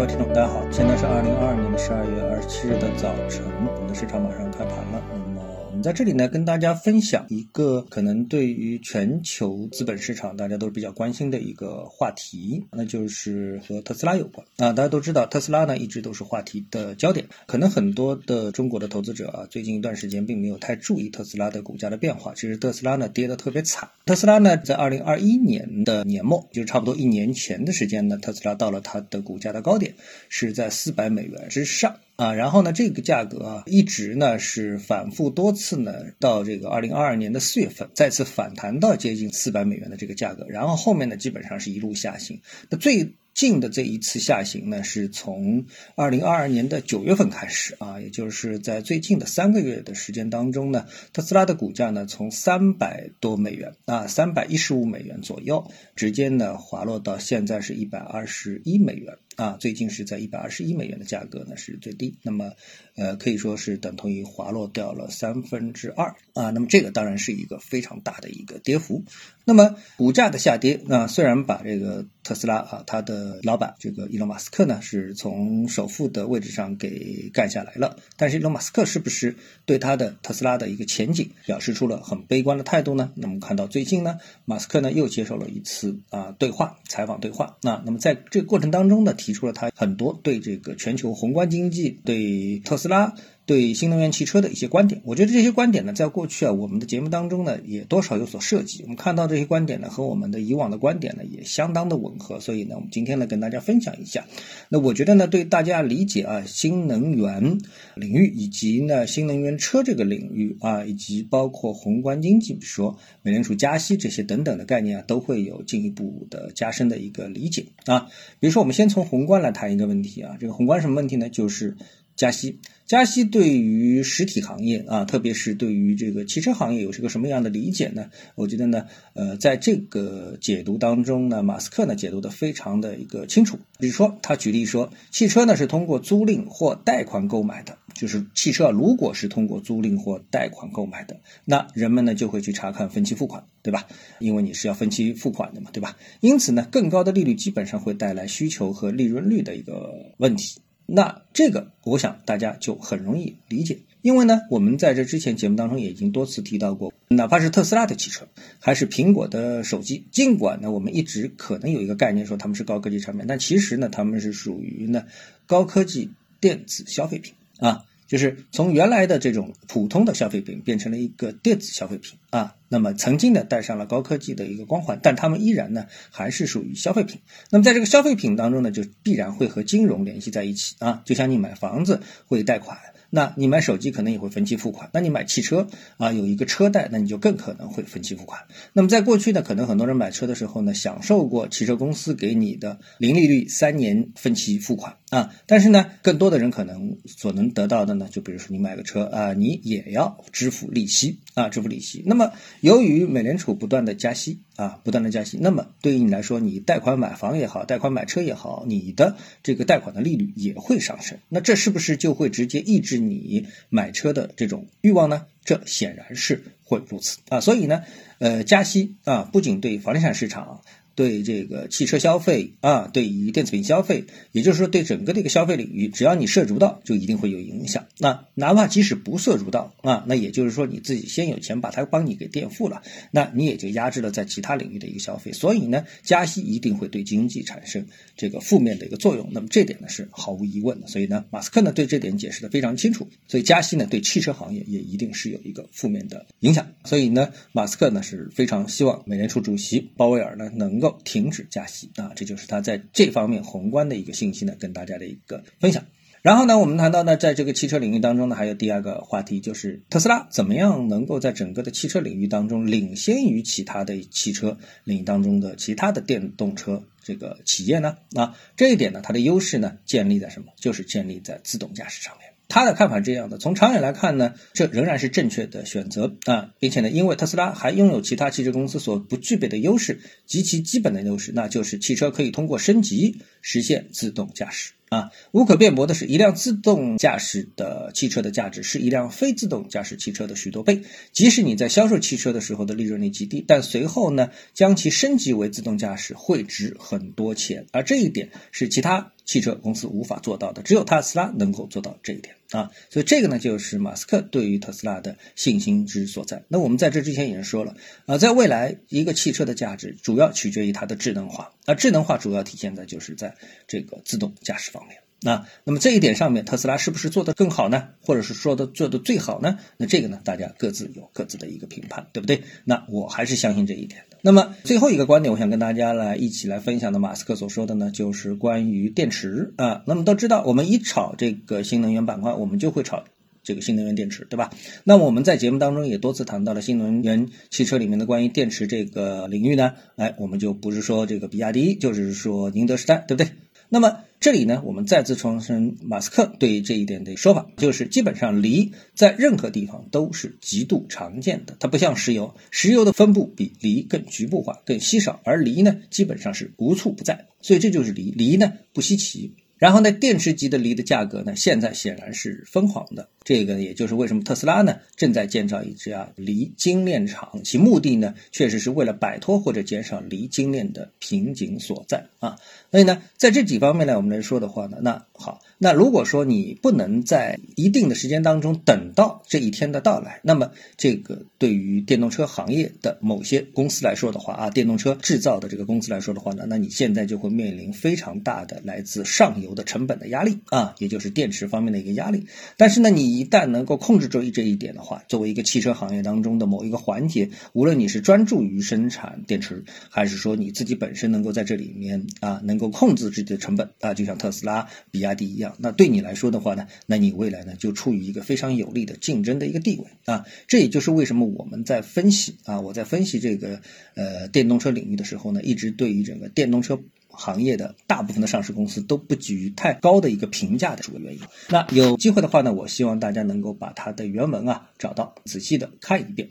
各位听众，大家好，现在是二零二二年的十二月二十七日的早晨，我们的市场马上开盘了。那么我们在这里呢，跟大家分享一个可能对于全球资本市场大家都是比较关心的一个话题，那就是和特斯拉有关啊。大家都知道，特斯拉呢一直都是话题的焦点，可能很多的中国的投资者啊，最近一段时间并没有太注意特斯拉的股价的变化。其实特斯拉呢跌得特别惨，特斯拉呢在二零二一年的年末，就差不多一年前的时间呢，特斯拉到了它的股价的高点，是在四百美元之上。啊，然后呢，这个价格啊，一直呢是反复多次呢，到这个二零二二年的四月份，再次反弹到接近四百美元的这个价格，然后后面呢，基本上是一路下行。那最近的这一次下行呢，是从二零二二年的九月份开始啊，也就是在最近的三个月的时间当中呢，特斯拉的股价呢，从三百多美元啊，三百一十五美元左右，直接呢滑落到现在是一百二十一美元。啊，最近是在一百二十一美元的价格呢是最低，那么，呃，可以说是等同于滑落掉了三分之二啊。那么这个当然是一个非常大的一个跌幅。那么股价的下跌啊，虽然把这个特斯拉啊，它的老板这个伊隆马斯克呢是从首富的位置上给干下来了，但是伊隆马斯克是不是对他的特斯拉的一个前景表示出了很悲观的态度呢？那么看到最近呢，马斯克呢又接受了一次啊对话采访对话啊，那么在这个过程当中呢。提出了他很多对这个全球宏观经济、对特斯拉。对新能源汽车的一些观点，我觉得这些观点呢，在过去啊，我们的节目当中呢，也多少有所涉及。我们看到这些观点呢，和我们的以往的观点呢，也相当的吻合。所以呢，我们今天呢，跟大家分享一下。那我觉得呢，对大家理解啊，新能源领域以及呢，新能源车这个领域啊，以及包括宏观经济，比如说美联储加息这些等等的概念啊，都会有进一步的加深的一个理解啊。比如说，我们先从宏观来谈一个问题啊，这个宏观什么问题呢？就是加息。加息对于实体行业啊，特别是对于这个汽车行业，有是个什么样的理解呢？我觉得呢，呃，在这个解读当中呢，马斯克呢解读的非常的一个清楚。比如说，他举例说，汽车呢是通过租赁或贷款购买的，就是汽车如果是通过租赁或贷款购买的，那人们呢就会去查看分期付款，对吧？因为你是要分期付款的嘛，对吧？因此呢，更高的利率基本上会带来需求和利润率的一个问题。那这个，我想大家就很容易理解，因为呢，我们在这之前节目当中也已经多次提到过，哪怕是特斯拉的汽车，还是苹果的手机，尽管呢，我们一直可能有一个概念说他们是高科技产品，但其实呢，他们是属于呢高科技电子消费品啊。就是从原来的这种普通的消费品变成了一个电子消费品啊，那么曾经呢带上了高科技的一个光环，但他们依然呢还是属于消费品。那么在这个消费品当中呢，就必然会和金融联系在一起啊，就像你买房子会贷款。那你买手机可能也会分期付款，那你买汽车啊有一个车贷，那你就更可能会分期付款。那么在过去呢，可能很多人买车的时候呢，享受过汽车公司给你的零利率三年分期付款啊，但是呢，更多的人可能所能得到的呢，就比如说你买个车啊，你也要支付利息啊，支付利息。那么由于美联储不断的加息啊，不断的加息，那么对于你来说，你贷款买房也好，贷款买车也好，你的这个贷款的利率也会上升。那这是不是就会直接抑制？你买车的这种欲望呢？这显然是会如此啊，所以呢，呃，加息啊，不仅对房地产市场。对这个汽车消费啊，对于电子品消费，也就是说对整个的一个消费领域，只要你涉足到，就一定会有影响。那哪怕即使不涉足到啊，那也就是说你自己先有钱把它帮你给垫付了，那你也就压制了在其他领域的一个消费。所以呢，加息一定会对经济产生这个负面的一个作用。那么这点呢是毫无疑问的。所以呢，马斯克呢对这点解释的非常清楚。所以加息呢对汽车行业也一定是有一个负面的影响。所以呢，马斯克呢是非常希望美联储主席鲍威尔呢能够。停止加息啊，这就是他在这方面宏观的一个信息呢，跟大家的一个分享。然后呢，我们谈到呢，在这个汽车领域当中呢，还有第二个话题，就是特斯拉怎么样能够在整个的汽车领域当中领先于其他的汽车领域当中的其他的电动车这个企业呢？啊，这一点呢，它的优势呢，建立在什么？就是建立在自动驾驶上面。他的看法是这样的：从长远来看呢，这仍然是正确的选择啊，并且呢，因为特斯拉还拥有其他汽车公司所不具备的优势及其基本的优势，那就是汽车可以通过升级实现自动驾驶。啊。无可辩驳的是，一辆自动驾驶的汽车的价值是一辆非自动驾驶汽车的许多倍。即使你在销售汽车的时候的利润率极低，但随后呢，将其升级为自动驾驶会值很多钱。而这一点是其他汽车公司无法做到的，只有特斯拉能够做到这一点啊。所以这个呢，就是马斯克对于特斯拉的信心之所在。那我们在这之前已经说了啊，在未来一个汽车的价值主要取决于它的智能化，而智能化主要体现在就是在这个自动驾驶方方面。那那么这一点上面，特斯拉是不是做得更好呢？或者是说的做的最好呢？那这个呢，大家各自有各自的一个评判，对不对？那我还是相信这一点的。那么最后一个观点，我想跟大家来一起来分享的，马斯克所说的呢，就是关于电池啊。那么都知道，我们一炒这个新能源板块，我们就会炒这个新能源电池，对吧？那我们在节目当中也多次谈到了新能源汽车里面的关于电池这个领域呢，哎，我们就不是说这个比亚迪，就是说宁德时代，对不对？那么这里呢，我们再次重申马斯克对这一点的说法，就是基本上锂在任何地方都是极度常见的，它不像石油，石油的分布比锂更局部化、更稀少，而锂呢基本上是无处不在，所以这就是锂，锂呢不稀奇。然后呢，电池级的锂的价格呢，现在显然是疯狂的。这个也就是为什么特斯拉呢正在建造一家锂精炼厂，其目的呢，确实是为了摆脱或者减少锂精炼的瓶颈所在啊。所以呢，在这几方面呢，我们来说的话呢，那好。那如果说你不能在一定的时间当中等到这一天的到来，那么这个对于电动车行业的某些公司来说的话啊，电动车制造的这个公司来说的话呢，那你现在就会面临非常大的来自上游的成本的压力啊，也就是电池方面的一个压力。但是呢，你一旦能够控制住这一点的话，作为一个汽车行业当中的某一个环节，无论你是专注于生产电池，还是说你自己本身能够在这里面啊，能够控制自己的成本啊，就像特斯拉、比亚迪一样。那对你来说的话呢，那你未来呢就处于一个非常有利的竞争的一个地位啊。这也就是为什么我们在分析啊，我在分析这个呃电动车领域的时候呢，一直对于整个电动车行业的大部分的上市公司都不给予太高的一个评价的这个原因。那有机会的话呢，我希望大家能够把它的原文啊找到，仔细的看一遍。